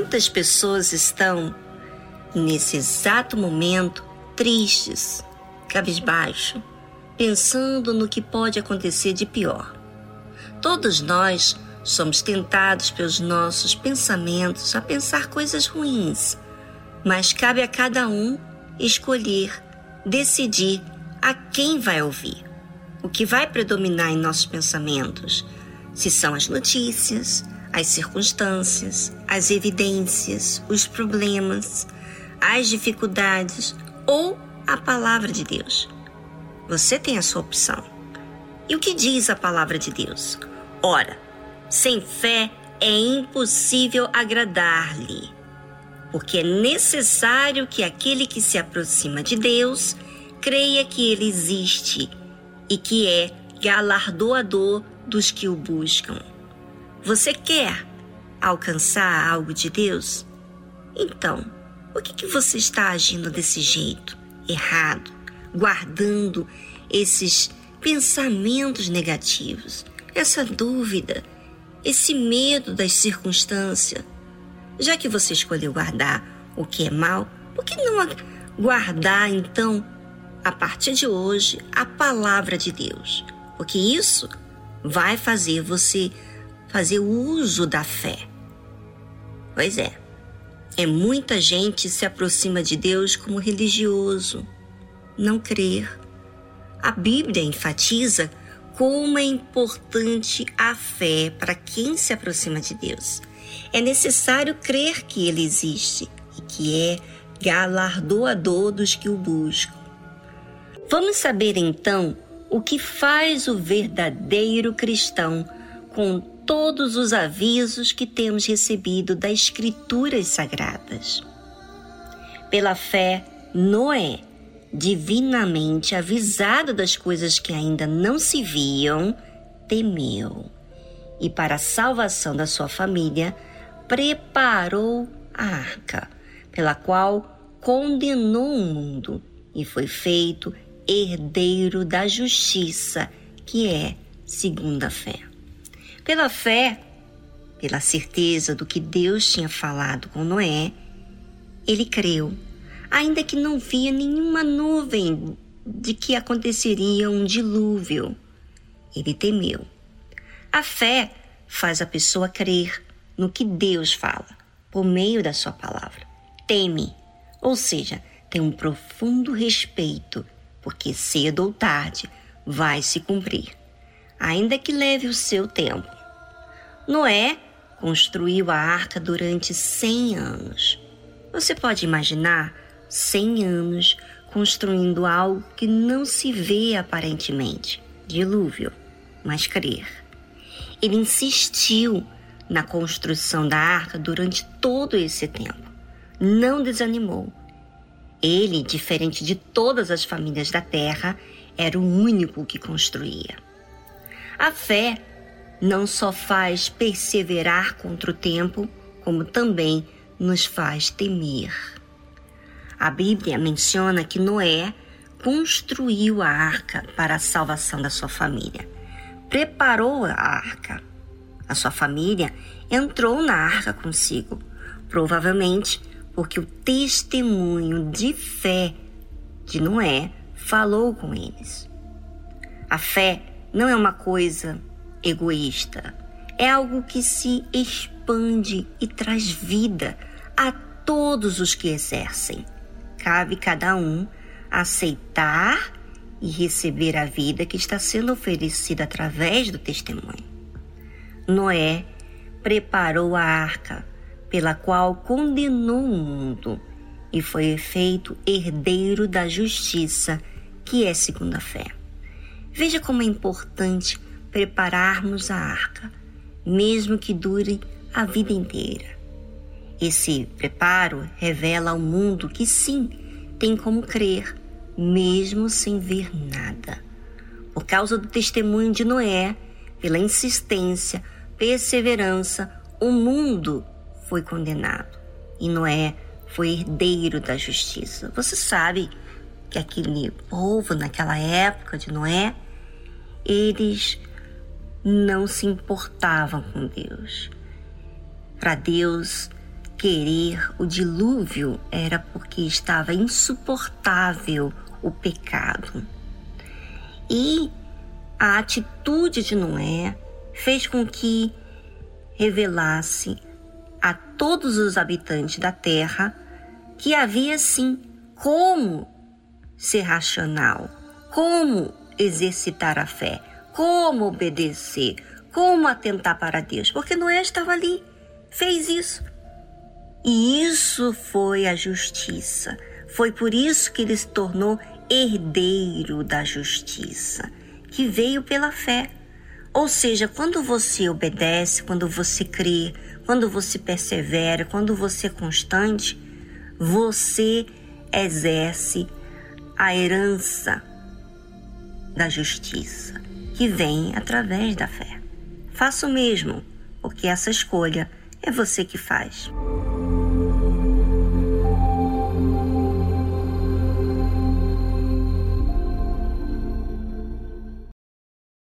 Quantas pessoas estão, nesse exato momento, tristes, cabisbaixo, pensando no que pode acontecer de pior? Todos nós somos tentados pelos nossos pensamentos a pensar coisas ruins, mas cabe a cada um escolher, decidir a quem vai ouvir, o que vai predominar em nossos pensamentos, se são as notícias, as circunstâncias, as evidências, os problemas, as dificuldades ou a palavra de Deus. Você tem a sua opção. E o que diz a palavra de Deus? Ora, sem fé é impossível agradar-lhe, porque é necessário que aquele que se aproxima de Deus creia que ele existe e que é galardoador dos que o buscam. Você quer alcançar algo de Deus? Então, por que, que você está agindo desse jeito, errado, guardando esses pensamentos negativos, essa dúvida, esse medo das circunstâncias? Já que você escolheu guardar o que é mal, por que não guardar então, a partir de hoje, a palavra de Deus? Porque isso vai fazer você fazer uso da fé. Pois é, é muita gente se aproxima de Deus como religioso, não crer. A Bíblia enfatiza como é importante a fé para quem se aproxima de Deus. É necessário crer que Ele existe e que é galardoador dos que o buscam. Vamos saber então o que faz o verdadeiro cristão com todos os avisos que temos recebido das Escrituras Sagradas. Pela fé, Noé, divinamente avisado das coisas que ainda não se viam, temeu e, para a salvação da sua família, preparou a arca, pela qual condenou o mundo e foi feito herdeiro da justiça, que é segundo a fé. Pela fé, pela certeza do que Deus tinha falado com Noé, ele creu, ainda que não via nenhuma nuvem de que aconteceria um dilúvio. Ele temeu. A fé faz a pessoa crer no que Deus fala, por meio da sua palavra. Teme, ou seja, tem um profundo respeito, porque cedo ou tarde vai se cumprir, ainda que leve o seu tempo. Noé construiu a arca durante 100 anos. Você pode imaginar 100 anos construindo algo que não se vê aparentemente dilúvio, mas crer. Ele insistiu na construção da arca durante todo esse tempo. Não desanimou. Ele, diferente de todas as famílias da terra, era o único que construía. A fé não só faz perseverar contra o tempo, como também nos faz temer. A Bíblia menciona que Noé construiu a arca para a salvação da sua família. Preparou a arca. A sua família entrou na arca consigo, provavelmente porque o testemunho de fé de Noé falou com eles. A fé não é uma coisa egoísta. É algo que se expande e traz vida a todos os que exercem. Cabe cada um aceitar e receber a vida que está sendo oferecida através do testemunho. Noé preparou a arca pela qual condenou o mundo e foi feito herdeiro da justiça, que é segundo a fé. Veja como é importante prepararmos a arca, mesmo que dure a vida inteira. Esse preparo revela ao mundo que sim, tem como crer, mesmo sem ver nada. Por causa do testemunho de Noé, pela insistência, perseverança, o mundo foi condenado e Noé foi herdeiro da justiça. Você sabe que aquele povo naquela época de Noé, eles não se importavam com Deus. Para Deus, querer o dilúvio era porque estava insuportável o pecado. E a atitude de Noé fez com que revelasse a todos os habitantes da terra que havia sim como ser racional, como exercitar a fé, como obedecer, como atentar para Deus, porque Noé estava ali, fez isso. E isso foi a justiça. Foi por isso que ele se tornou herdeiro da justiça, que veio pela fé. Ou seja, quando você obedece, quando você crê, quando você persevera, quando você é constante, você exerce a herança da justiça, que vem através da fé. Faça o mesmo, porque essa escolha é você que faz.